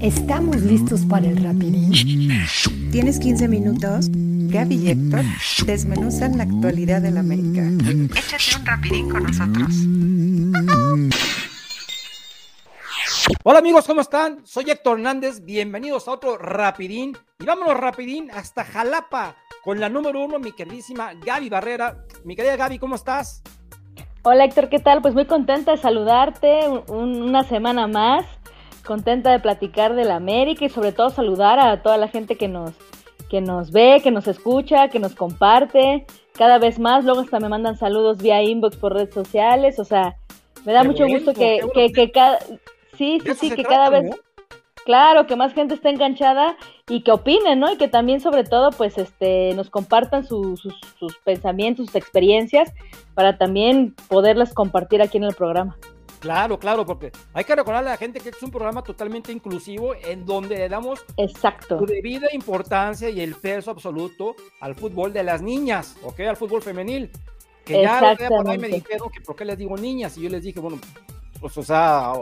¿Estamos listos para el rapidín? ¿Tienes 15 minutos? Gaby y Héctor desmenuzan la actualidad del América. Échate un rapidín con nosotros. Hola amigos, ¿cómo están? Soy Héctor Hernández, bienvenidos a otro rapidín. Y vámonos rapidín hasta Jalapa con la número uno, mi queridísima Gaby Barrera. Mi querida Gaby, ¿cómo estás? Hola Héctor, ¿qué tal? Pues muy contenta de saludarte una semana más, contenta de platicar de la América y sobre todo saludar a toda la gente que nos, que nos ve, que nos escucha, que nos comparte cada vez más. Luego hasta me mandan saludos vía inbox por redes sociales, o sea, me da mucho gusto que, que, cada... Sí, sí, sí, que cada vez... Claro, que más gente esté enganchada y que opinen, ¿no? Y que también, sobre todo, pues, este, nos compartan sus, sus pensamientos, sus experiencias, para también poderlas compartir aquí en el programa. Claro, claro, porque hay que recordarle a la gente que es un programa totalmente inclusivo en donde le damos Exacto. su debida importancia y el peso absoluto al fútbol de las niñas, ¿ok? Al fútbol femenil. Que ya por ahí me dijeron que por qué les digo niñas y yo les dije, bueno, pues o sea,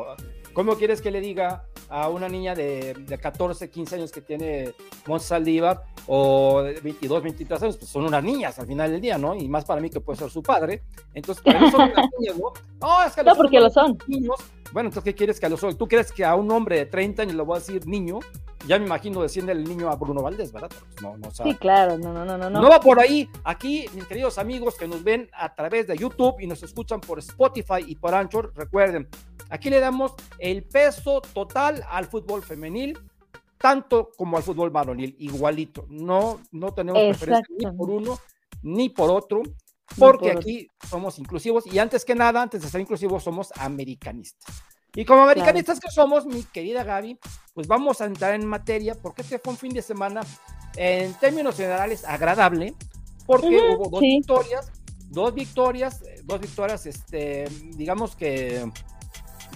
¿cómo quieres que le diga a una niña de, de 14, 15 años que tiene Saldívar o de 22, 23 años, pues son unas niñas al final del día, ¿no? Y más para mí que puede ser su padre. Entonces, para mí son unas niñas, ¿no? No, es que no, porque lo son. Niños. Bueno, entonces, ¿qué quieres que lo son? ¿Tú crees que a un hombre de 30 años le voy a decir niño? Ya me imagino desciende el niño a Bruno Valdés, ¿verdad? Pues no, no, sí, claro, no, no, no, no. No va por ahí. Aquí, mis queridos amigos que nos ven a través de YouTube y nos escuchan por Spotify y por Anchor, recuerden, Aquí le damos el peso total al fútbol femenil, tanto como al fútbol varonil, igualito. No, no tenemos preferencia ni por uno ni por otro, porque aquí somos inclusivos y antes que nada, antes de ser inclusivos, somos americanistas. Y como americanistas que somos, mi querida Gaby, pues vamos a entrar en materia, porque este fue un fin de semana, en términos generales, agradable, porque hubo dos victorias, dos victorias, dos victorias, este, digamos que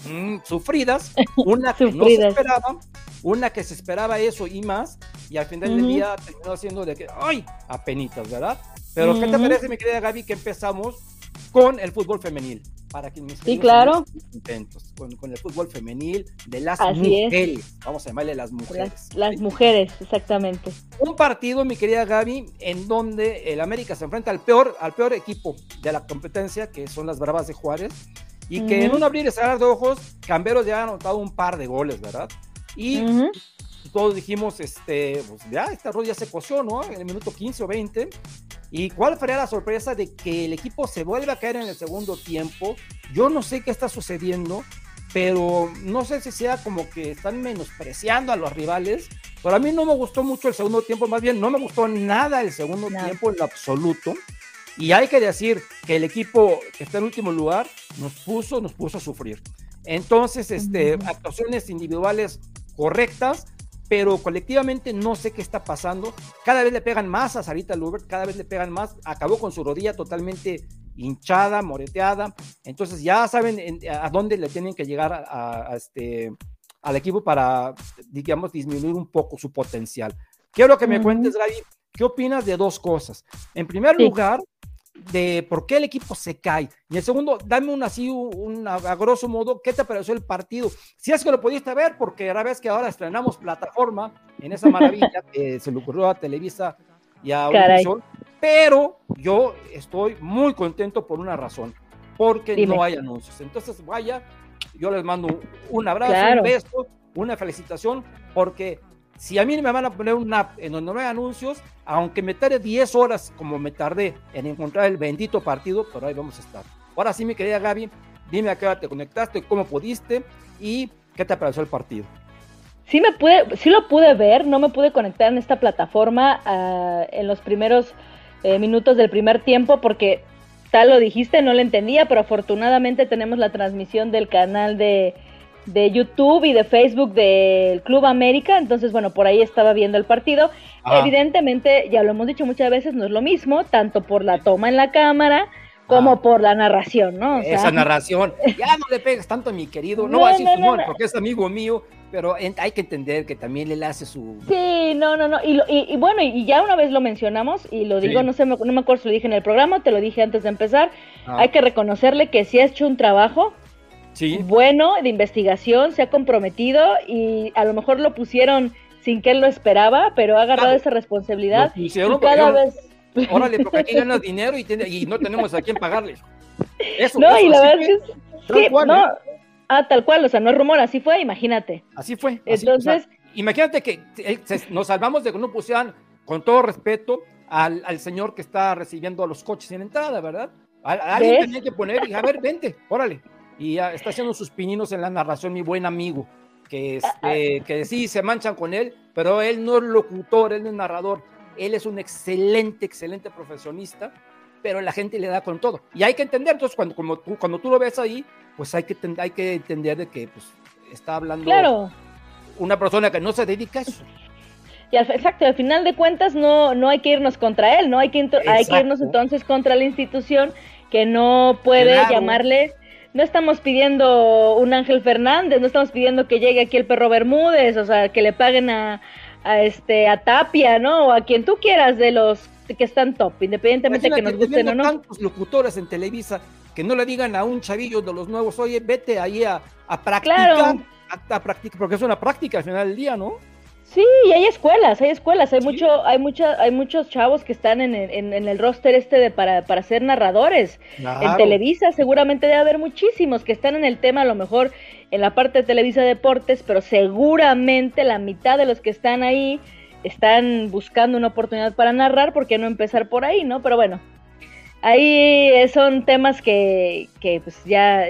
Mm, sufridas, una que no se esperaba, una que se esperaba eso y más, y al final del día terminó siendo de que, ¡ay! apenitas, ¿verdad? Pero ¿qué te parece, mi querida Gaby, que empezamos con el fútbol femenil? Para que mis sí, claro. contentos con, con, el fútbol femenil de las mujeres. Vamos a llamarle las mujeres. Las, mujeres, exactamente. Un partido, mi querida Gaby, en donde el América se enfrenta al peor, al peor equipo de la competencia, que son las Bravas de Juárez y que en un abrir y cerrar de ojos, Camberos ya ha anotado un par de goles, ¿verdad? Y todos dijimos, este, pues ya, esta rodilla se coció, ¿no? En el minuto 15 o 20. ¿Y cuál fue la sorpresa de que el equipo se vuelve a caer en el segundo tiempo? Yo no sé qué está sucediendo, pero no sé si sea como que están menospreciando a los rivales. Pero a mí no me gustó mucho el segundo tiempo, más bien no me gustó nada el segundo tiempo en lo absoluto. Y hay que decir que el equipo que está en último lugar nos puso, nos puso a sufrir. Entonces, este, actuaciones individuales correctas, pero colectivamente no sé qué está pasando. Cada vez le pegan más a Sarita Lubert, cada vez le pegan más. Acabó con su rodilla totalmente hinchada, moreteada. Entonces ya saben a dónde le tienen que llegar a, este, al equipo para, digamos, disminuir un poco su potencial. Quiero que me cuentes, Gaby, ¿qué opinas de dos cosas? En primer lugar, de por qué el equipo se cae. Y el segundo, dame un así, un, a grosso modo, ¿qué te pareció el partido? Si es que lo pudiste ver, porque era vez que ahora estrenamos plataforma en esa maravilla que se le ocurrió a Televisa y a Univision, pero yo estoy muy contento por una razón, porque no hay anuncios. Entonces, vaya, yo les mando un abrazo, un beso, una felicitación, porque si a mí me van a poner una app en donde no hay anuncios, aunque me tarde 10 horas como me tardé en encontrar el bendito partido, pero ahí vamos a estar. Ahora sí, mi querida Gaby, dime a qué hora te conectaste, cómo pudiste y qué te pareció el partido. Sí, me pude, sí lo pude ver, no me pude conectar en esta plataforma uh, en los primeros eh, minutos del primer tiempo porque tal lo dijiste, no lo entendía, pero afortunadamente tenemos la transmisión del canal de de YouTube y de Facebook del Club América, entonces bueno, por ahí estaba viendo el partido. Evidentemente, ya lo hemos dicho muchas veces, no es lo mismo, tanto por la toma en la cámara como por la narración, ¿no? Esa narración, ya no le pegas tanto a mi querido, no, va a decir su nombre porque es amigo mío, pero hay que entender que también él hace su... Sí, no, no, no, y, y, bueno, y ya una vez lo mencionamos, y lo digo, no sé, no me acuerdo si lo dije en el programa, te lo dije antes de empezar, hay que reconocerle que sí ha hecho un trabajo, bueno de investigación, se ha comprometido y a lo mejor lo pusieron sin que él lo esperaba, pero ha agarrado esa responsabilidad y cada vez... Órale, porque aquí ganas dinero y, no tenemos a quién pagarle. Eso, no, y la verdad es que... no, ¿eh? Ah, tal cual, o sea, no es rumor, así fue, imagínate. Así fue. Entonces... imagínate que nos salvamos de que no pusieran, con todo respeto, al, al, señor que está recibiendo a los coches en entrada, ¿verdad? alguien tenía que poner y a ver, vente, órale. Y está haciendo sus pininos en la narración, mi buen amigo, que, este, que sí se manchan con él, pero él no es locutor, él no es narrador. Él es un excelente, excelente profesionista, pero la gente le da con todo. Y hay que entender, entonces, cuando, como tú, cuando tú lo ves ahí, pues hay que, hay que entender de que pues, está hablando claro. una persona que no se dedica a eso. Y al, exacto, al final de cuentas no, no hay que irnos contra él, no hay que, hay que irnos entonces contra la institución que no puede llamarle. No estamos pidiendo un Ángel Fernández, no estamos pidiendo que llegue aquí el perro Bermúdez, o sea, que le paguen a, a este a Tapia, ¿no? O a quien tú quieras de los que están top, independientemente de que nos gusten o no. tantos locutores en Televisa que no le digan a un chavillo de los nuevos, oye, vete ahí a, a practicar, claro. a practicar, porque es una práctica al final del día, ¿no? Sí, y hay escuelas, hay escuelas, hay mucho, hay mucha, hay muchos chavos que están en, en, en el roster este de para, para ser narradores. En Televisa seguramente debe haber muchísimos que están en el tema, a lo mejor en la parte de Televisa Deportes, pero seguramente la mitad de los que están ahí están buscando una oportunidad para narrar, ¿por qué no empezar por ahí, no? Pero bueno, ahí son temas que, que pues ya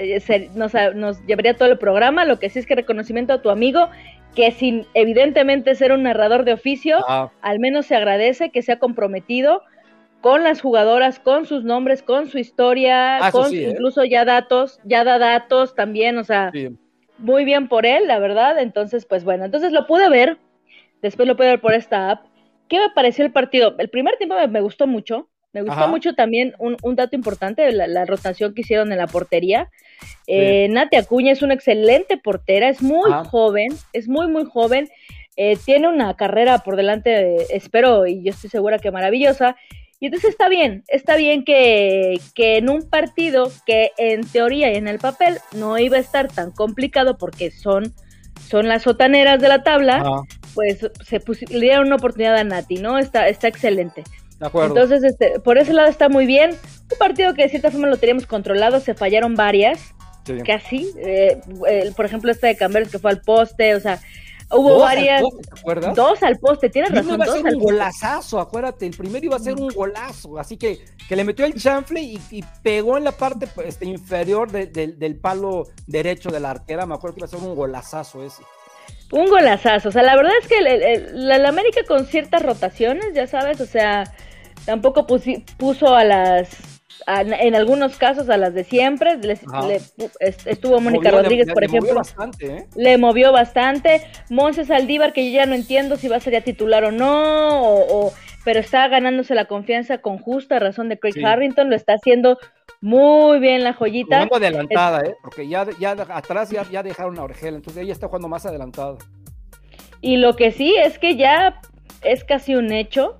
nos, nos llevaría todo el programa, lo que sí es que reconocimiento a tu amigo que sin evidentemente ser un narrador de oficio, ah. al menos se agradece que se ha comprometido con las jugadoras, con sus nombres, con su historia, ah, con ¿eh? incluso ya datos, ya da datos también, o sea, muy bien por él, la verdad. Entonces, pues bueno, entonces lo pude ver, después lo pude ver por esta app. ¿Qué me pareció el partido? El primer tiempo me, gustó mucho, me gustó mucho también un, un dato importante, la, la, rotación que hicieron en la portería. Eh, Nati Acuña es una excelente portera, es muy joven, es muy, muy joven. Eh, tiene una carrera por delante, espero y yo estoy segura que maravillosa. Y entonces está bien, está bien que, que, en un partido que en teoría y en el papel no iba a estar tan complicado porque son, son las sotaneras de la tabla, pues se le dieron una oportunidad a Nati, ¿no? Está, está excelente. Entonces, este, por ese lado está muy bien. Un partido que de cierta forma lo teníamos controlado, se fallaron varias, casi. Eh, por ejemplo, esta de Camberos que fue al poste, o sea, hubo varias. Dos al poste, tienes razón. Iba a ser un golazazo, acuérdate. El primero iba a ser un golazo, así que, que le metió el chanfle y, pegó en la parte este, inferior del palo derecho de la arquera. Me acuerdo que iba a ser un golazazo ese. Un golazazo, o sea, la verdad es que el, América con ciertas rotaciones, ya sabes, o sea, tampoco puso a las en algunos casos a las de siempre. estuvo Mónica Rodríguez, por ejemplo. Le movió bastante, ¿eh? Le movió bastante. Monse Saldívar, que yo ya no entiendo si va a ser ya titular o no, o, pero está ganándose la confianza con justa razón de Craig Harrington. Lo está haciendo muy bien la joyita. Jugando adelantada, ¿eh? Porque ya, ya atrás ya, ya dejaron a Orgel, entonces ella está jugando más adelantada. Y lo que sí es que ya es casi un hecho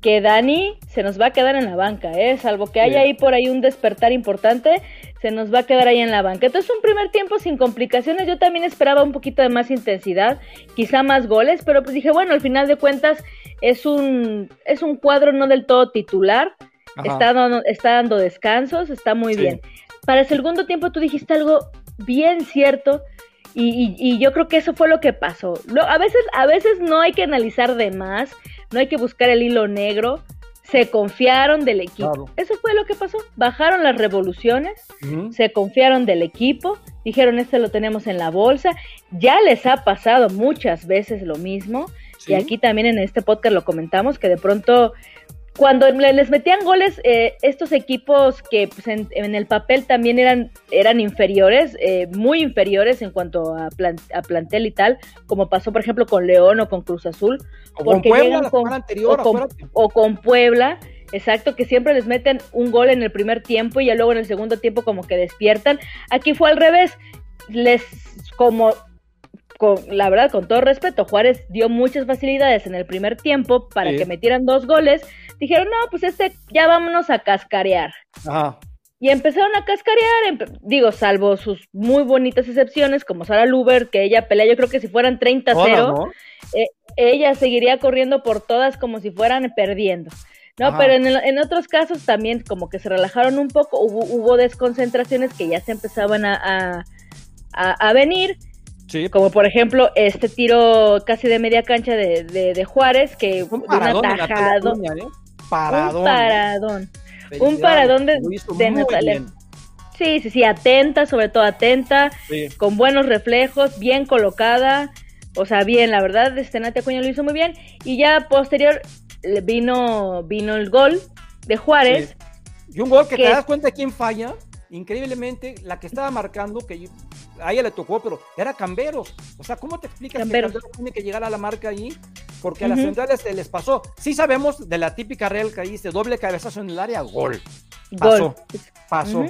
que Dani se nos va a quedar en la banca, ¿eh? salvo que haya ahí por ahí un despertar importante, se nos va a quedar ahí en la banca. Entonces un primer tiempo sin complicaciones, yo también esperaba un poquito de más intensidad, quizá más goles, pero pues dije, bueno, al final de cuentas es un, es un cuadro no del todo titular, está dando, está dando descansos, está muy bien. Para el segundo tiempo tú dijiste algo bien cierto, y, yo creo que eso fue lo que pasó. a, veces, a veces no hay que analizar de más, no hay que buscar el hilo negro. Se confiaron del equipo. Eso fue lo que pasó. Bajaron las revoluciones, se confiaron del equipo, dijeron, este lo tenemos en la bolsa. Ya les ha pasado muchas veces lo mismo. Y aquí también en este podcast lo comentamos, que de pronto cuando les metían goles eh, estos equipos que pues, en, el papel también eran, eran inferiores, eh, muy inferiores en cuanto a, a, plantel y tal, como pasó por ejemplo con León o con Cruz Azul. O con Puebla, con, anterior, o, con, Puebla, exacto, que siempre les meten un gol en el primer tiempo y ya luego en el segundo tiempo como que despiertan. Aquí fue al revés, les como con, la verdad, con todo respeto, Juárez dio muchas facilidades en el primer tiempo para que metieran dos goles. Dijeron, no, pues este, ya vámonos a cascarear. y empezaron a cascarear, digo, salvo sus muy bonitas excepciones, como Sara Luber, que ella pelea, yo creo que si fueran 30-0, eh, ella seguiría corriendo por todas como si fueran perdiendo. No, pero en, en, otros casos también como que se relajaron un poco, hubo, hubo desconcentraciones que ya se empezaban a, a, venir. Sí. Como por ejemplo este tiro casi de media cancha de, de, Juárez, que un paradón, un paradón. Un paradón. Un paradón de, Natalia. Sí, sí, sí, atenta, sobre todo atenta, con buenos reflejos, bien colocada, o sea, bien, la verdad, este Natia Acuña lo hizo muy bien, y ya posterior vino, vino el gol de Juárez. Y un gol que, te das cuenta de quién falla, increíblemente, la que estaba marcando, que a ella le tocó, pero era Camberos. O sea, ¿cómo te explicas que Camberos tiene que llegar a la marca ahí? porque a las centrales se les pasó. Sí sabemos de la típica real que dice doble cabezazo en el área, gol. Pasó, pasó.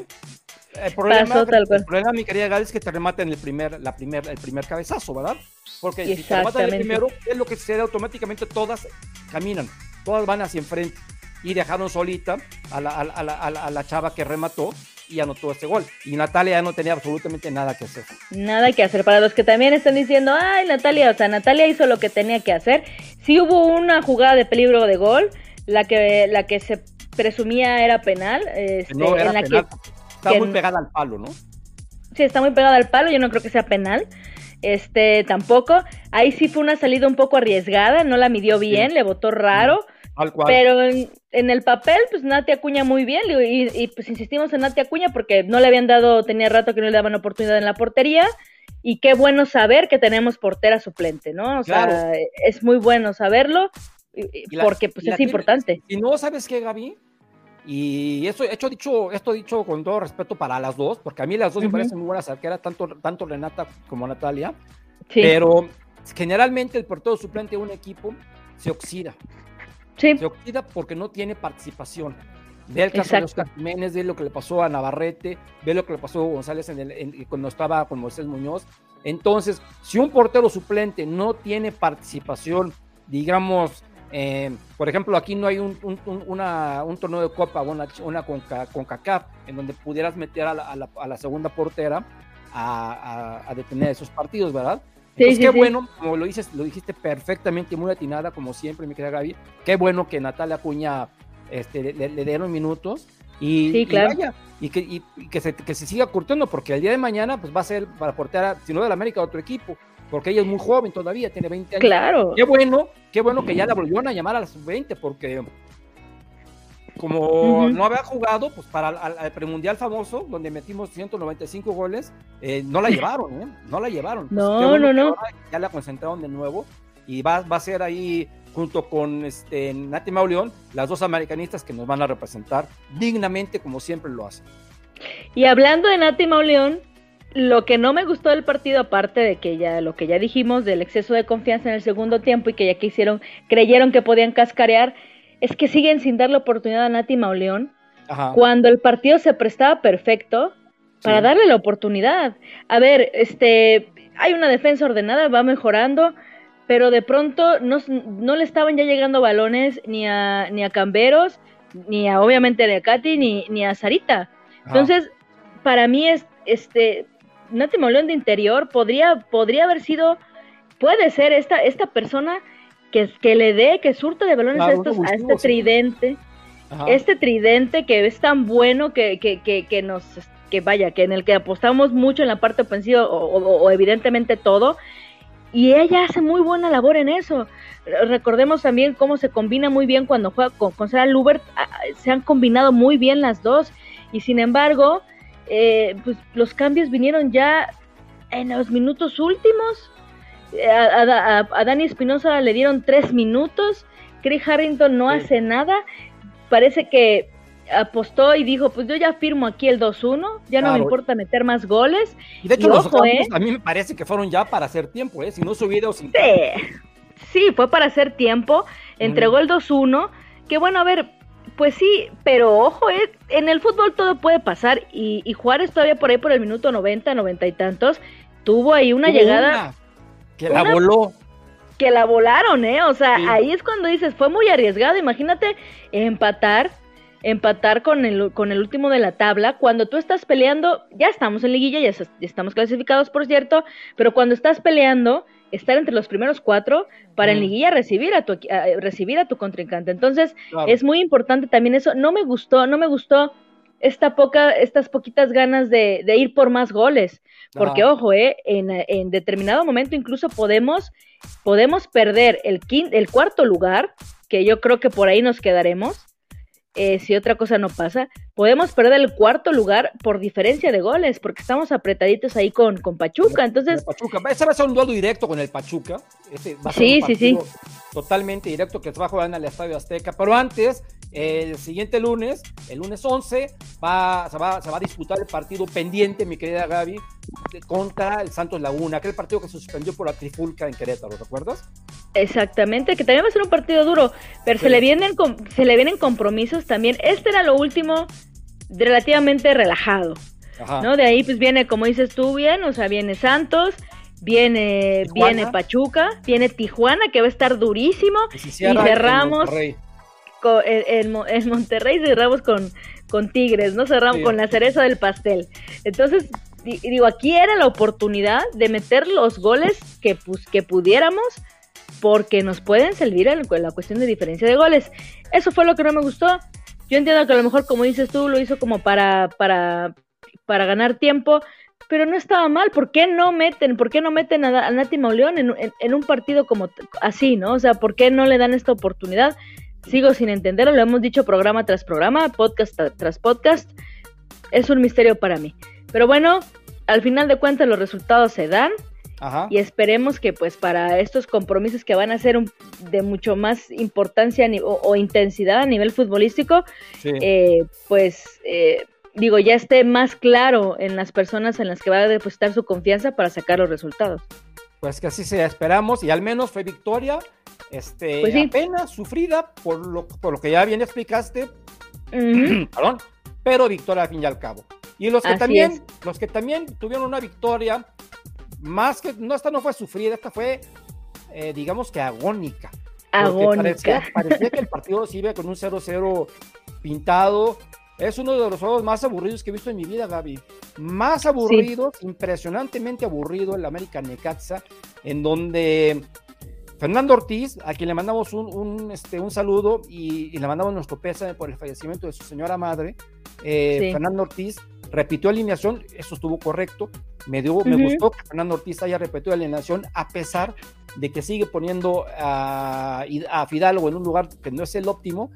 El problema, el problema, mi querida Gal, es que te rematen el primer, la primer, el primer cabezazo, ¿verdad? Porque si te rematan el primero, es lo que sucede automáticamente, todas caminan, todas van hacia enfrente. Y dejaron solita a la, a la, a la chava que remató y anotó este gol. Y Natalia ya no tenía absolutamente nada que hacer. Nada que hacer. Para los que también están diciendo, ay, Natalia, o sea, Natalia hizo lo que tenía que hacer. Sí hubo una jugada de peligro de gol, la que, la que se presumía era penal. Este, no, era en penal. está muy pegada al palo, ¿no? Sí, está muy pegada al palo, yo no creo que sea penal. Este, tampoco. Ahí sí fue una salida un poco arriesgada, no la midió bien, le votó raro. Pero en, el papel, pues Nati Acuña muy bien, y, pues insistimos en Nati Acuña porque no le habían dado, tenía rato que no le daban oportunidad en la portería, y qué bueno saber que tenemos portera suplente, ¿no? O sea, es muy bueno saberlo, porque pues es importante. Y no sabes qué, Gaby, y esto, hecho, dicho, esto dicho con todo respeto para las dos, porque a mí las dos me parecen muy buenas arqueras, tanto, tanto Renata como Natalia, pero generalmente el portero suplente de un equipo se oxida. Se oxida porque no tiene participación. Ve el caso de Oscar Jiménez, ve lo que le pasó a Navarrete, ve lo que le pasó a González en el, cuando estaba con Moisés Muñoz. Entonces, si un portero suplente no tiene participación, digamos, eh, por ejemplo, aquí no hay un, torneo de Copa, una, una con, con CACAF, en donde pudieras meter a la, segunda portera a, detener esos partidos, ¿verdad? Entonces, qué bueno, como lo dices, lo dijiste perfectamente, muy atinada, como siempre, mi querida Gaby. Qué bueno que Natalia Acuña este, le, dieron minutos y, vaya, y, que, que, se, que se siga curtiendo, porque el día de mañana pues va a ser para portear, si no de la América, otro equipo, porque ella es muy joven todavía, tiene 20 años. Claro. Qué bueno, qué bueno que ya la volvieron a llamar a las 20, porque como no había jugado, pues para el, premundial famoso, donde metimos 195 goles, eh, no la llevaron, ¿eh? No la llevaron. No, no, no. Ya la concentraron de nuevo y va, va a ser ahí junto con este, Nati Mauleón, las dos americanistas que nos van a representar dignamente como siempre lo hacen. Y hablando de Nati Mauleón, lo que no me gustó del partido, aparte de que ya lo que ya dijimos del exceso de confianza en el segundo tiempo y que ya que hicieron, creyeron que podían cascarear, es que siguen sin dar la oportunidad a Nati Mauleón cuando el partido se prestaba perfecto para darle la oportunidad. A ver, este, hay una defensa ordenada, va mejorando, pero de pronto no, no le estaban ya llegando balones ni a, ni a Camberos, ni a obviamente a Katy, ni, ni a Sarita. Entonces, para mí es, este, Nati Mauleón de interior podría, podría haber sido, puede ser esta, esta persona que, que le dé, que surta de balones a, estos, a este tridente, este tridente que es tan bueno que, que, que, que, nos, que vaya, que en el que apostamos mucho en la parte ofensiva o, evidentemente todo, y ella hace muy buena labor en eso. Recordemos también cómo se combina muy bien cuando juega con, con Sarah Lubert, se han combinado muy bien las dos, y sin embargo, eh, pues los cambios vinieron ya en los minutos últimos, a, Dani Espinosa le dieron tres minutos, Chris Harrington no hace nada, parece que apostó y dijo, pues yo ya firmo aquí el 2-1, ya no me importa meter más goles. Y de hecho, los ¿eh? a mí me parece que fueron ya para hacer tiempo, ¿eh? si no subido sin... Sí. fue para hacer tiempo, entregó el 2-1, que bueno, a ver, pues sí, pero ojo, ¿eh? en el fútbol todo puede pasar y, Juárez todavía por ahí por el minuto 90, 90 y tantos, tuvo ahí una llegada... Que la voló. Que la volaron, ¿eh? O sea, ahí es cuando dices, fue muy arriesgado. Imagínate empatar empatar con el, con el último de la tabla. Cuando tú estás peleando, ya estamos en liguilla, ya, estamos clasificados, por cierto, pero cuando estás peleando, estar entre los primeros cuatro para en liguilla recibir a tu, recibir a tu contrincante. Entonces, es muy importante también eso. No me gustó, no me gustó esta poca, estas poquitas ganas de, ir por más goles. Porque, ojo, eh, en, en, determinado momento incluso podemos, podemos perder el, el cuarto lugar, que yo creo que por ahí nos quedaremos, eh, si otra cosa no pasa, podemos perder el cuarto lugar por diferencia de goles, porque estamos apretaditos ahí con, con Pachuca. Entonces, Pachuca. Ese va a ser un duelo directo con el Pachuca. va a ser sí, sí, sí. Totalmente directo que se va a jugar en el Estadio Azteca. Pero antes, el siguiente lunes, el lunes 11, va, se, va, se va a disputar el partido pendiente, mi querida Gaby, contra el Santos Laguna, aquel partido que se suspendió por la trifulca en Querétaro, ¿recuerdas? Exactamente, que también va a ser un partido duro, pero se, le vienen, se le vienen compromisos también. Este era lo último relativamente relajado, ¿no? De ahí pues viene, como dices tú bien, o sea, viene Santos, viene, viene Pachuca, viene Tijuana, que va a estar durísimo, y, cerramos con, en, Monterrey cerramos con, con Tigres, ¿no? Cerramos con la cereza del pastel. Entonces, digo, aquí era la oportunidad de meter los goles que, pues, que pudiéramos porque nos pueden servir en la cuestión de diferencia de goles. Eso fue lo que no me gustó. Yo entiendo que a lo mejor, como dices tú, lo hizo como para, para, para ganar tiempo, pero no estaba mal. ¿Por qué no meten, por qué no meten a, Nati Mauleón en, en, un partido como así, no? O sea, ¿por qué no le dan esta oportunidad? Sigo sin entenderlo, lo hemos dicho programa tras programa, podcast tras podcast. Es un misterio para mí. Pero bueno, al final de cuentas los resultados se dan. Y esperemos que pues para estos compromisos que van a ser de mucho más importancia o, intensidad a nivel futbolístico, eh, pues eh, digo, ya esté más claro en las personas en las que va a depositar su confianza para sacar los resultados. Pues que así sea, esperamos y al menos fue victoria, este, pues apenas sufrida por lo, por lo que ya bien explicaste, perdón, pero victoria al fin y al cabo. Y los que también, los que también tuvieron una victoria, más que, no, esta no fue sufrida, esta fue, eh, digamos que agónica. Agónica. Parecía, que el partido se iba con un 0-0 pintado. Es uno de los juegos más aburridos que he visto en mi vida, Gaby. Más aburrido, impresionantemente aburrido, el América Necaxa, en donde Fernando Ortiz, a quien le mandamos un, este, un saludo y, le mandamos nuestro pésame por el fallecimiento de su señora madre, eh, Fernando Ortiz repitió alineación, eso estuvo correcto. Me, dio, me gustó que Fernando Ortiz haya repetido alineación a pesar de que sigue poniendo a, a Fidalgo en un lugar que no es el óptimo,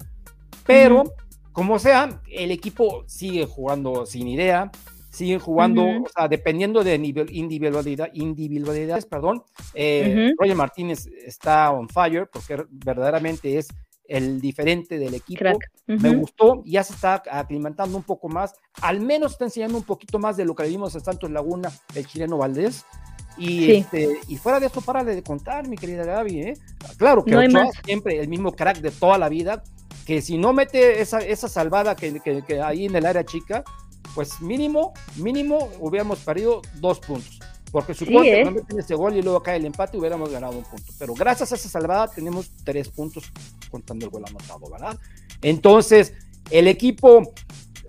pero como sea, el equipo sigue jugando sin idea, siguen jugando, o sea, dependiendo de nivel, individualidad, individualidades, perdón. Eh, Roger Martínez está on fire porque verdaderamente es el diferente del equipo. Me gustó, ya se está aclimatando un poco más, al menos está enseñando un poquito más de lo que vimos en Santos Laguna, el chileno Valdés. Y, este, y fuera de eso, para de contar, mi querida Gaby, ¿eh? Claro que no siempre el mismo crack de toda la vida, que si no mete esa, esa salvada que, que, que ahí en el área chica, pues mínimo, mínimo hubiéramos perdido dos puntos. Porque supongo que ¿eh? no meten ese gol y luego cae el empate hubiéramos ganado un punto. Pero gracias a esa salvada tenemos tres puntos contando el gol anotado, ¿verdad? Entonces, el equipo,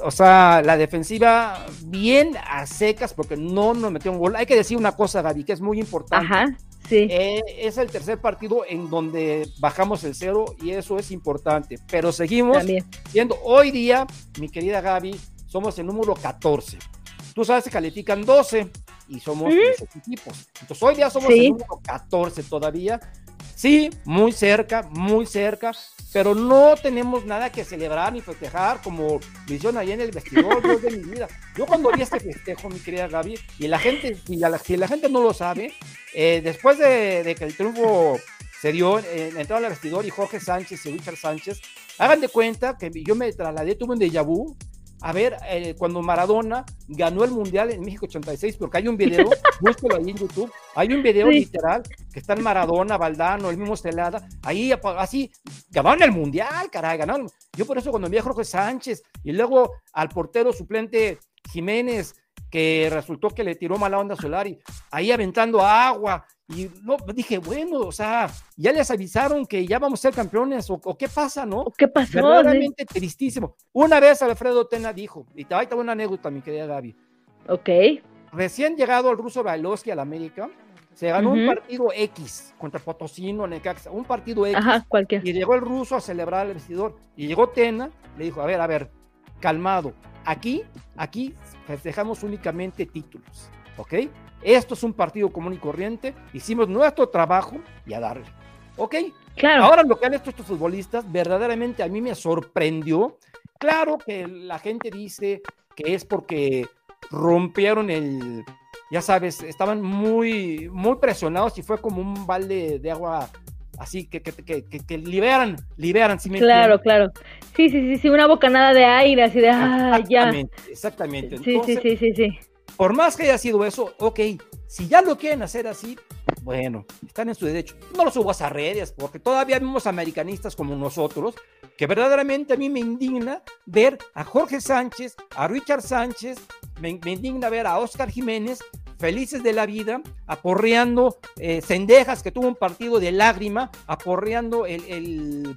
o sea, la defensiva bien a secas porque no nos metió un gol. Hay que decir una cosa, Gaby, que es muy importante. Ajá, sí. Eh, es el tercer partido en donde bajamos el cero y eso es importante. Pero seguimos siendo hoy día, mi querida Gaby, somos el número 14. Tú sabes que califican 12 y somos equipos. Entonces hoy día somos el número 14 todavía. Sí, muy cerca, muy cerca, pero no tenemos nada que celebrar ni festejar como visión ahí en el vestidor, Dios de mi vida. Yo cuando vi este festejo, mi querida Gaby, y la gente, si la, la gente no lo sabe, eh, después de, que el triunfo se dio, eh, entraron al vestidor y Jorge Sánchez y Richard Sánchez, hagan de cuenta que yo me trasladé, tuve un déjà vu, a ver, eh, cuando Maradona ganó el Mundial en México 86, porque hay un video, búsquelo ahí en YouTube, hay un video literal que está en Maradona, Valdano, el mismo Celada, ahí así, ganaron el Mundial, caray, ganaron. Yo por eso cuando vi a Jorge Sánchez y luego al portero suplente Jiménez, que resultó que le tiró mala onda a Solari, ahí aventando agua y no, dije, bueno, o sea, ya les avisaron que ya vamos a ser campeones, o, qué pasa, ¿no? ¿Qué pasó? Verdaderamente tristísimo. Una vez Alfredo Tena dijo, y te va a una anécdota, mi querida Gaby. Ok. Recién llegado el ruso Bailovsky a la América, se ganó un partido X contra Potosino, Necaxa, un partido X. Ajá, cualquier. Y llegó el ruso a celebrar el vestidor. Y llegó Tena, le dijo, a ver, a ver, calmado. Aquí, aquí festejamos únicamente títulos, ¿ok? Esto es un partido común y corriente, hicimos nuestro trabajo y a darle. ¿Ok? Claro. Ahora lo que han hecho estos futbolistas verdaderamente a mí me sorprendió. Claro que la gente dice que es porque rompieron el, ya sabes, estaban muy, muy presionados y fue como un balde de agua así que, que, que, que, liberan, liberan. ¿sí claro, claro. Sí, sí, sí, sí, una bocanada de aire así de, ah, exactamente, Exactamente, sí, sí, sí, sí, sí por más que haya sido eso, ok, si ya lo quieren hacer así, bueno, están en su derecho. No lo subas a redes, porque todavía vemos americanistas como nosotros, que verdaderamente a mí me indigna ver a Jorge Sánchez, a Richard Sánchez, me, indigna ver a Oscar Jiménez felices de la vida, aporreando eh, Cendejas, que tuvo un partido de lágrima, aporreando el,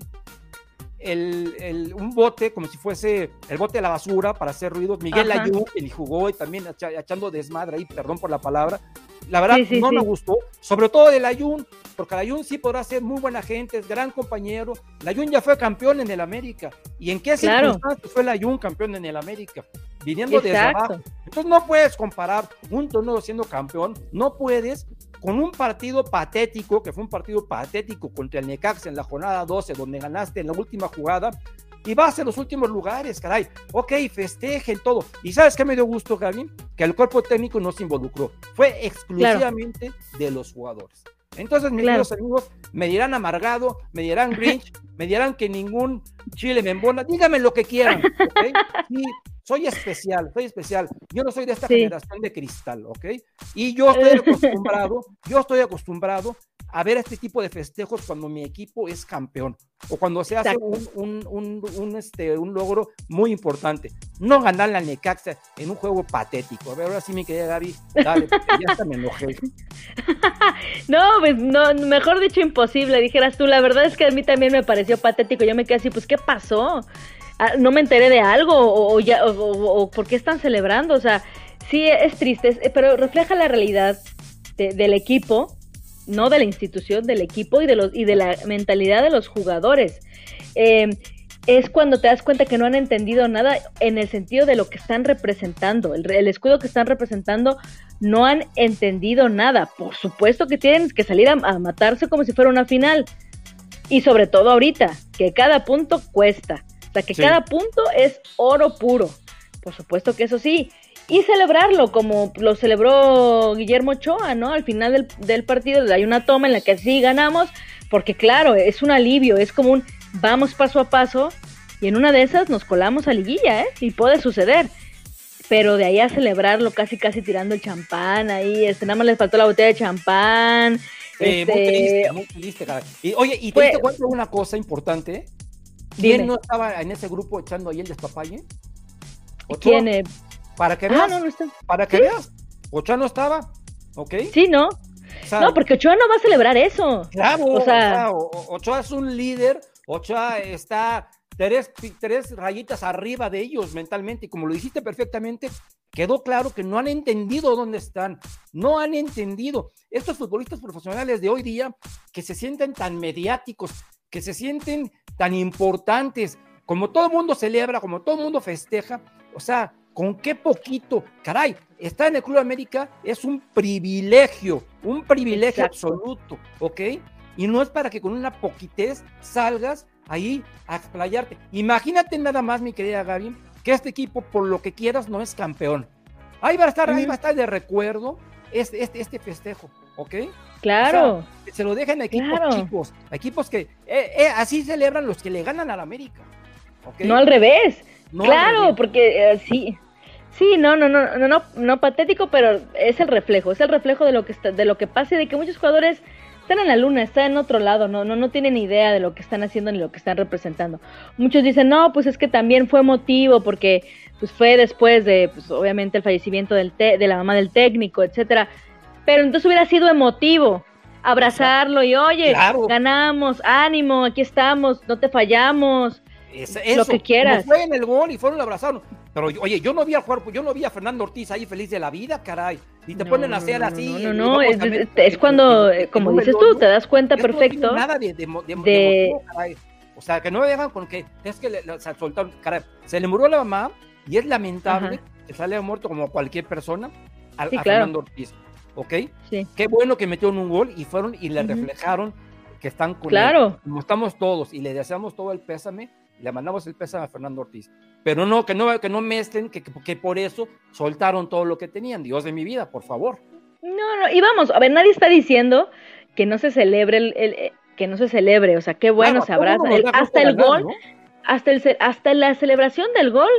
un bote como si fuese el bote de la basura para hacer ruidos. Miguel Ayú, que jugó y también echando desmadre ahí, perdón por la palabra. La verdad, no me gustó, sobre todo del Ayun, porque el Ayun sí podrá ser muy buena gente, es gran compañero. El Ayun ya fue campeón en el América. ¿Y en qué circunstancias fue el Ayun campeón en el América? Viniendo desde abajo. Entonces no puedes comparar un torneo siendo campeón, no puedes con un partido patético, que fue un partido patético contra el Necax en la jornada 12, donde ganaste en la última jugada, y vas en los últimos lugares, caray. Ok, festejen todo. ¿Y sabes qué me dio gusto, Gaby? Que el cuerpo técnico no se involucró. Fue exclusivamente de los jugadores. Entonces, mis amigos, me dirán amargado, me dirán Grinch, me dirán que ningún chile me embona. Díganme lo que quieran, ¿ok? soy especial, soy especial. Yo no soy de esta generación de cristal, ¿ok? Y yo estoy acostumbrado, yo estoy acostumbrado a ver este tipo de festejos cuando mi equipo es campeón o cuando se hace un, un, un, este, un logro muy importante. No ganar la Necaxa en un juego patético. A ver, ahora sí me quedé, Gaby, dale, ya hasta me enojé. no, pues no, mejor dicho imposible, dijeras tú. La verdad es que a mí también me pareció patético. Yo me quedé así, pues, ¿qué pasó? Ah, no me enteré de algo o, ya, o, por qué están celebrando. O sea, sí es triste, pero refleja la realidad del equipo, no de la institución, del equipo y de, los, y de la mentalidad de los jugadores. Em, es cuando te das cuenta que no han entendido nada en el sentido de lo que están representando, el, escudo que están representando, no han entendido nada. Por supuesto que tienen que salir a matarse como si fuera una final. Y sobre todo ahorita, que cada punto cuesta sea, que cada punto es oro puro. Por supuesto que eso sí. Y celebrarlo como lo celebró Guillermo Ochoa, ¿no? Al final del, del partido hay una toma en la que sí ganamos, porque claro, es un alivio, es como un vamos paso a paso y en una de esas nos colamos a liguilla, ¿eh? Y puede suceder. Pero de ahí a celebrarlo casi casi tirando el champán ahí, este, nada más les faltó la botella de champán. Eh, este... Muy triste, muy triste, y, oye, y te pues, cuento una cosa importante. ¿Quién no estaba en ese grupo echando ahí el despapalle? ¿Quién? es? Para que ah, veas. no, no está. Para que veas. Ochoa no estaba. ¿Ok? Sí, no. no, porque Ochoa no va a celebrar eso. Claro, o sea, Ochoa es un líder. Ochoa está tres, tres rayitas arriba de ellos mentalmente. Y como lo dijiste perfectamente, quedó claro que no han entendido dónde están. No han entendido. Estos futbolistas profesionales de hoy día que se sienten tan mediáticos, que se sienten tan importantes, como todo el mundo celebra, como todo el mundo festeja, o sea, con qué poquito, caray, estar en el Club América es un privilegio, un privilegio absoluto, ¿ok? Y no es para que con una poquitez salgas ahí a explayarte. Imagínate nada más, mi querida Gaby, que este equipo, por lo que quieras, no es campeón. Ahí va a estar, ahí va a estar de recuerdo este, este, este festejo, ¿ok? Claro. se lo dejan a equipos chicos, equipos que eh, eh, así celebran los que le ganan al América. No al revés. claro, porque eh, sí. Sí, no, no, no, no, no, no patético, pero es el reflejo, es el reflejo de lo que está, de lo que pasa y de que muchos jugadores están en la luna, están en otro lado, no, no, no tienen idea de lo que están haciendo ni lo que están representando. Muchos dicen, no, pues es que también fue emotivo porque pues fue después de, pues obviamente el fallecimiento del de la mamá del técnico, etcétera pero entonces hubiera sido emotivo. abrazarlo y oye, ganamos, ánimo, aquí estamos, no te fallamos. Lo que quieras. fue en el gol y fueron a abrazarlo. Pero oye, yo no vi al cuerpo, yo no vi a Fernando Ortiz ahí feliz de la vida, caray. Y te ponen a hacer así. No, no, no, es, cuando, como dices tú, te das cuenta perfecto. nada de, de, O sea, que no me dejan con que es que se soltaron, caray, se le murió la mamá y es lamentable que sale muerto como cualquier persona a, Fernando Ortiz. ¿Ok? Sí. Qué bueno que metieron un gol y fueron y le reflejaron que están con claro. él. Como estamos todos y le deseamos todo el pésame, le mandamos el pésame a Fernando Ortiz. Pero no, que no, que no mezclen, que, que por eso soltaron todo lo que tenían. Dios de mi vida, por favor. No, no, y vamos, a ver, nadie está diciendo que no se celebre el, eh, que no se celebre, o sea, qué bueno se abraza, hasta el gol, hasta el hasta la celebración del gol.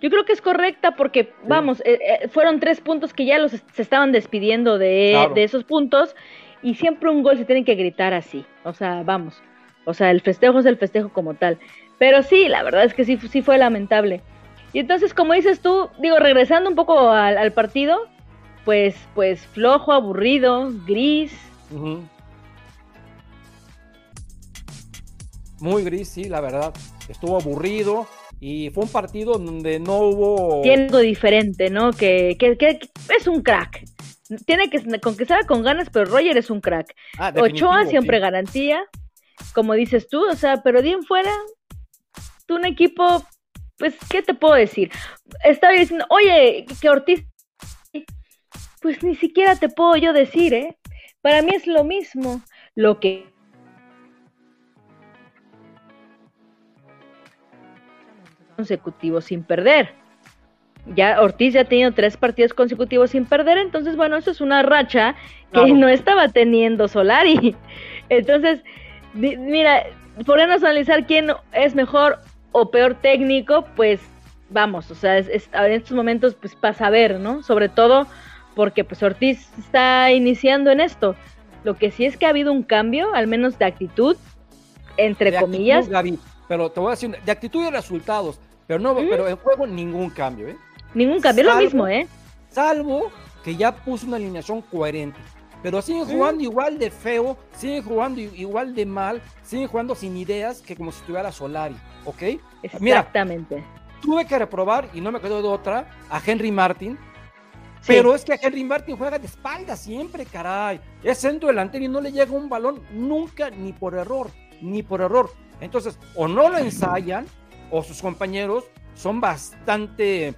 Yo creo que es correcta porque, vamos, eh, eh, fueron tres puntos que ya los se estaban despidiendo de, de esos puntos y siempre un gol se tiene que gritar así. O sea, vamos. O sea, el festejo es el festejo como tal. Pero sí, la verdad es que sí, sí fue lamentable. Y entonces, como dices tú, digo, regresando un poco al, partido, pues, pues flojo, aburrido, gris. Muy gris, sí, la verdad. Estuvo aburrido y fue un partido donde no hubo... Tiene algo diferente, ¿no? Que, que, que, es un crack. Tiene que, con que sea con ganas, pero Roger es un crack. Ah, Ochoa siempre garantía, como dices tú, o sea, pero bien fuera, un equipo, pues, ¿qué te puedo decir? Estaba diciendo, oye, que Ortiz, pues ni siquiera te puedo yo decir, ¿eh? Para mí es lo mismo, lo que consecutivos sin perder. Ya Ortiz ya ha tenido tres partidos consecutivos sin perder, entonces bueno, eso es una racha que no estaba teniendo Solari. Entonces, mira, podemos analizar quién es mejor o peor técnico, pues vamos, o sea, es, en estos momentos pues para saber, ¿no? Sobre todo porque pues Ortiz está iniciando en esto. Lo que sí es que ha habido un cambio, al menos de actitud, entre comillas. pero te voy a decir, de actitud y resultados, pero no, pero en juego ningún cambio, ¿eh? Ningún cambio, es lo mismo, ¿eh? Salvo que ya puso una alineación coherente. Pero siguen jugando igual de feo, siguen jugando igual de mal, siguen jugando sin ideas que como si estuviera Solari, ¿ok? Exactamente. tuve que reprobar, y no me quedó de otra, a Henry Martin. Pero es que a Henry Martin juega de espalda siempre, caray. Es centro delantero y no le llega un balón nunca, ni por error, ni por error. Entonces, o no lo ensayan, o sus compañeros son bastante,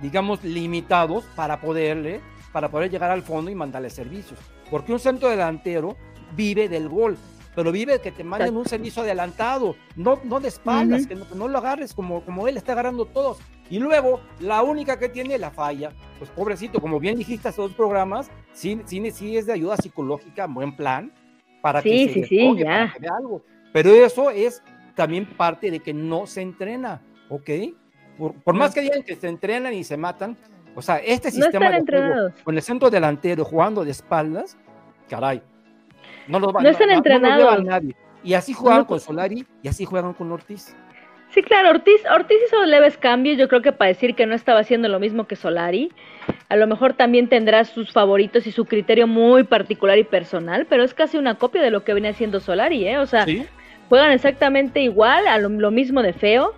digamos, limitados para poderle, para poder llegar al fondo y mandarle servicios. Porque un centro delantero vive del gol, pero vive que te manden un servicio adelantado, no, no de espaldas, que, no, lo agarres como, como él está agarrando todos. Y luego, la única que tiene la falla, pues pobrecito, como bien dijiste hace dos programas, sí, sí, sí es de ayuda psicológica, buen plan, para que se sí, sí, ya. algo. Pero eso es también parte de que no se entrena, ¿ok? Por, más que digan que se entrenan y se matan, o sea, este sistema de con el centro delantero jugando de espaldas, caray. No, lo, no están entrenados. nadie. Y así juegan con Solari y así juegan con Ortiz. Sí, claro, Ortiz, Ortiz hizo leves cambios, yo creo que para decir que no estaba haciendo lo mismo que Solari. A lo mejor también tendrá sus favoritos y su criterio muy particular y personal, pero es casi una copia de lo que venía haciendo Solari, ¿eh? O sea, juegan exactamente igual, a lo, mismo de feo,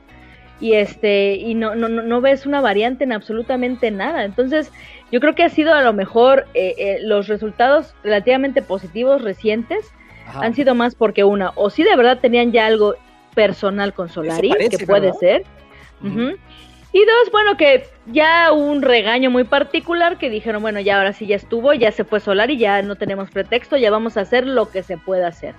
y este, y no, no, no ves una variante en absolutamente nada. Entonces, yo creo que ha sido a lo mejor eh, eh, los resultados relativamente positivos recientes han sido más porque una, o si de verdad tenían ya algo personal con Solari, que puede ser. Y dos, bueno, que ya un regaño muy particular que dijeron, bueno, ya ahora sí ya estuvo, ya se fue Solari, ya no tenemos pretexto, ya vamos a hacer lo que se pueda hacer.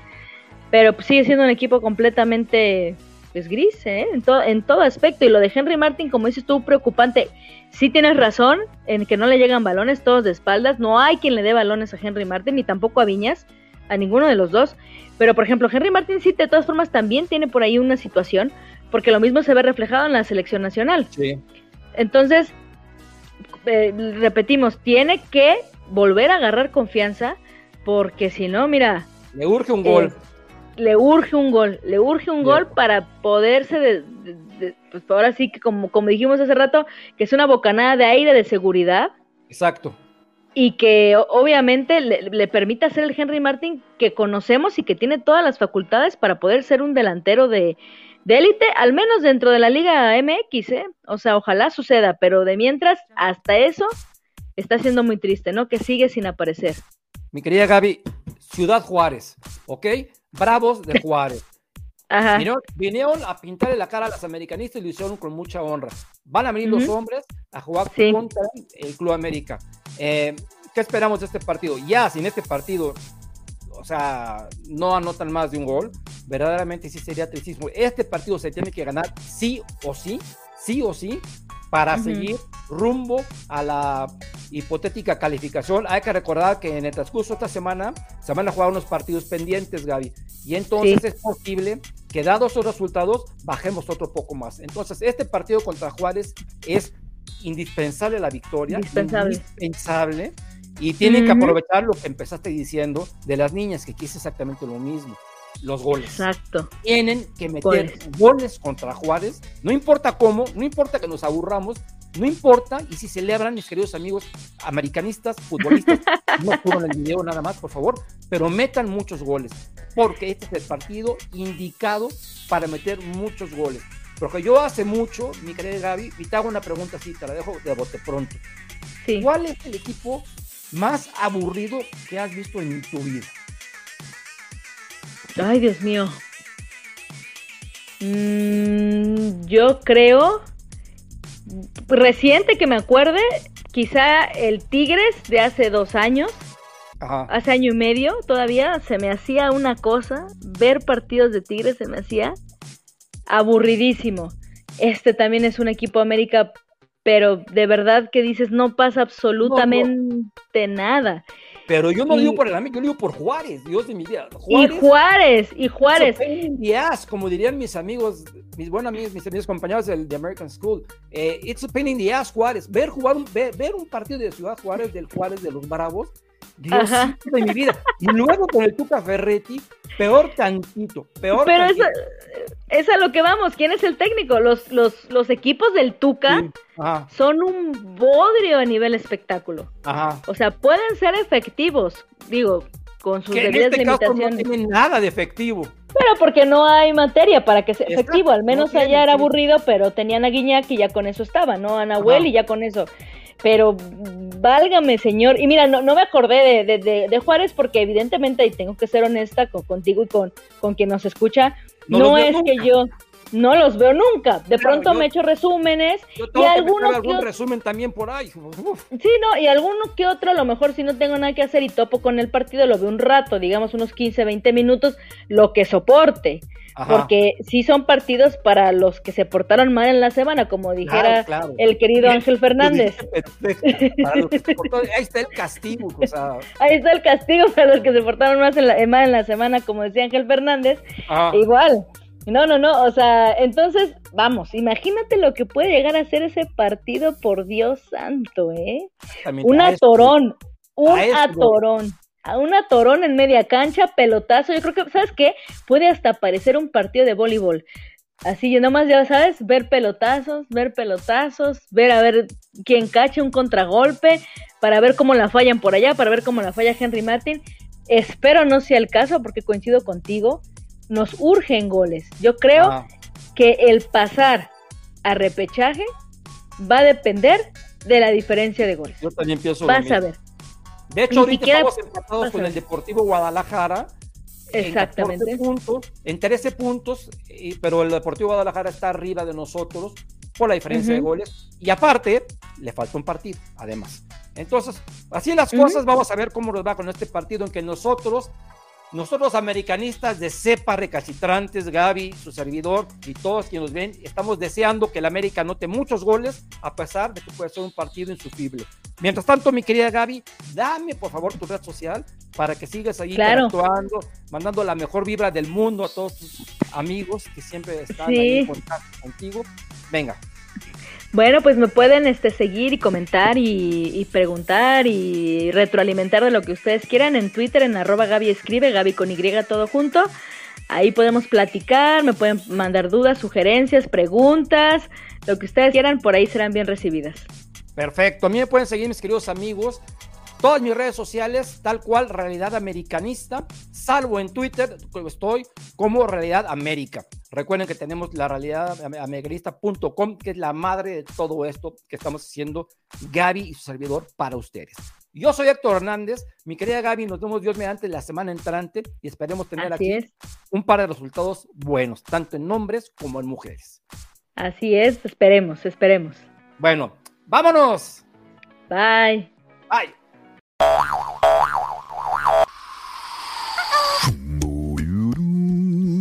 Pero pues, sigue siendo un equipo completamente pues, gris, ¿eh? En, en todo aspecto. Y lo de Henry Martin, como dices tú, preocupante sí tienes razón en que no le llegan balones todos de espaldas. No hay quien le dé balones a Henry Martin ni tampoco a Viñas, a ninguno de los dos. Pero por ejemplo, Henry Martin sí de todas formas también tiene por ahí una situación, porque lo mismo se ve reflejado en la selección nacional. Sí. Entonces, eh, repetimos, tiene que volver a agarrar confianza, porque si no, mira. Le urge un gol. Eh, le urge un gol, le urge un gol para poderse de, pues ahora sí que como, como dijimos hace rato, que es una bocanada de aire de seguridad. Exacto. y que obviamente le, le permita ser el Henry Martin que conocemos y que tiene todas las facultades para poder ser un delantero de, de élite, al menos dentro de la Liga MX, ¿eh? O sea, ojalá suceda, pero de mientras, hasta eso está siendo muy triste, ¿no? Que sigue sin aparecer. Mi querida Gaby, Ciudad Juárez, ¿ok? Bravos de Juárez. Ajá. Vinieron, vinieron a pintarle la cara a los americanistas y lo hicieron con mucha honra. Van a venir los hombres a jugar Sí. contra el Club América. Eh, ¿Qué esperamos de este partido? Ya, sin este partido, o sea, no anotan más de un gol, verdaderamente sí sería tristísimo. Este partido se tiene que ganar sí o sí, sí o sí, para seguir rumbo a la hipotética calificación. Hay que recordar que en el transcurso de esta semana se van a jugar unos partidos pendientes, Gaby. Y entonces Sí. es posible que dados esos resultados bajemos otro poco más. Entonces este partido contra Juárez es indispensable la victoria. Indispensable. Indispensable. Y tienen que aprovechar lo que empezaste diciendo de las niñas, que aquí es exactamente lo mismo. Los goles. Exacto. Tienen que meter Goles. goles. contra Juárez. No importa cómo, no importa que nos aburramos, no importa. Y si celebran, mis queridos amigos americanistas, futbolistas, no suban el video nada más, por favor, pero metan muchos goles. Porque este es el partido indicado para meter muchos goles. Porque yo hace mucho, mi querida Gaby, y te hago una pregunta así, te la dejo de bote pronto. Sí. ¿Cuál es el equipo más aburrido que has visto en tu vida? Ay, Dios mío. Mm, yo creo, reciente que me acuerde, quizá el Tigres de hace dos años, Ajá. hace año y medio todavía, se me hacía una cosa, ver partidos de Tigres se me hacía aburridísimo. Este también es un equipo América, pero de verdad que dices, no pasa absolutamente nada. Pero yo no Y- digo por el amigo, yo digo por Juárez, Dios de mi vida. Y Juárez, y Juárez. It's a pain in the ass, como dirían mis amigos, mis buenos amigos, mis amigos compañeros del de American School. Eh, it's a pain in the ass, Juárez. Ver jugar ver, ver un partido de Ciudad Juárez, del Juárez de los Bravos, Dios de mi vida. Y luego con el Tuca Ferretti, peor tantito, peor Pero tantito. es a lo que vamos. ¿Quién es el técnico? Los, los, los equipos del Tuca Sí, son un bodrio a nivel espectáculo. ajá. O sea, pueden ser efectivos, digo, con sus Que en debidas este caso no limitaciones. nada de efectivo. Pero porque no hay materia para que sea Exacto, efectivo. Al menos no tiene, allá era sí. aburrido, pero tenían a Guiñac y ya con eso estaba, ¿no? A Nahuel Ajá. y ya con eso. Pero válgame, señor. Y mira, no, no me acordé de, de, de- de Juárez porque evidentemente, y tengo que ser honesta con, contigo y con, con quien nos escucha, No es nunca. que yo no los veo nunca. De Claro, pronto yo- me echo resúmenes Yo y tengo que meter alguno que algún resumen también por ahí. Uf. Sí, no, y alguno que otro, a lo mejor si no tengo nada que hacer y topo con el partido, lo veo un rato, digamos unos 15, 20 minutos, lo que soporte. Ajá. Porque sí son partidos para los que se portaron mal en la semana, como dijera Claro, claro. el querido Ángel Fernández. dijiste Perfecto. Para los que se portó- ahí está el castigo. O sea, Ahí está el castigo para los que se portaron más en la, eh, mal en la semana, como decía Ángel Fernández. ajá. Igual. No, no, no, o sea, entonces, vamos, imagínate lo que puede llegar a ser ese partido, por Dios santo, ¿eh? También Un atorón, un A atorón. A un atorón en media cancha, pelotazo. Yo creo que, ¿sabes qué? Puede hasta parecer un partido de voleibol. Así, yo nomás, ya sabes, ver pelotazos, ver pelotazos, ver a ver quién cache un contragolpe, para ver cómo la fallan por allá, para ver cómo la falla Henry Martin. Espero no sea el caso, porque coincido contigo, nos urgen goles. Yo creo Ajá. que el pasar a repechaje va a depender de la diferencia de goles. Yo también pienso. Vas a ver. De hecho, Ni ahorita siquiera estamos empatados con el Deportivo Guadalajara. en Exactamente. 14 puntos, en 13 puntos, y- pero el Deportivo Guadalajara está arriba de nosotros por la diferencia de goles. Y aparte, le falta un partido, además. Entonces, así las cosas, vamos a ver cómo nos va con este partido en que nosotros, nosotros americanistas de cepa recalcitrantes, Gaby, su servidor y todos quienes nos ven, estamos deseando que el América anote muchos goles, a pesar de que puede ser un partido insufrible. Mientras tanto, mi querida Gaby, dame por favor tu red social para que sigas ahí Claro. interactuando, mandando la mejor vibra del mundo a todos tus amigos que siempre están Sí. ahí en contacto contigo. Venga. Bueno, pues me pueden este, seguir y comentar y, preguntar y retroalimentar de lo que ustedes quieran en Twitter, en arroba Gaby Escribe, Gaby con Y todo junto. Ahí podemos platicar, me pueden mandar dudas, sugerencias, preguntas, lo que ustedes quieran, por ahí serán bien recibidas. Perfecto. A mí me pueden seguir, mis queridos amigos, Todas mis redes sociales, tal cual, Realidad Americanista, salvo en Twitter, estoy como Realidad América. Recuerden que tenemos la realidad americanista.com, que es la madre de todo esto que estamos haciendo Gaby y su servidor para ustedes. Yo soy Héctor Hernández, mi querida Gaby, nos vemos Dios mediante la semana entrante y esperemos tener aquí un par de resultados buenos, tanto en hombres como en mujeres. Así es, esperemos, esperemos. Bueno, vámonos. Bye. Bye.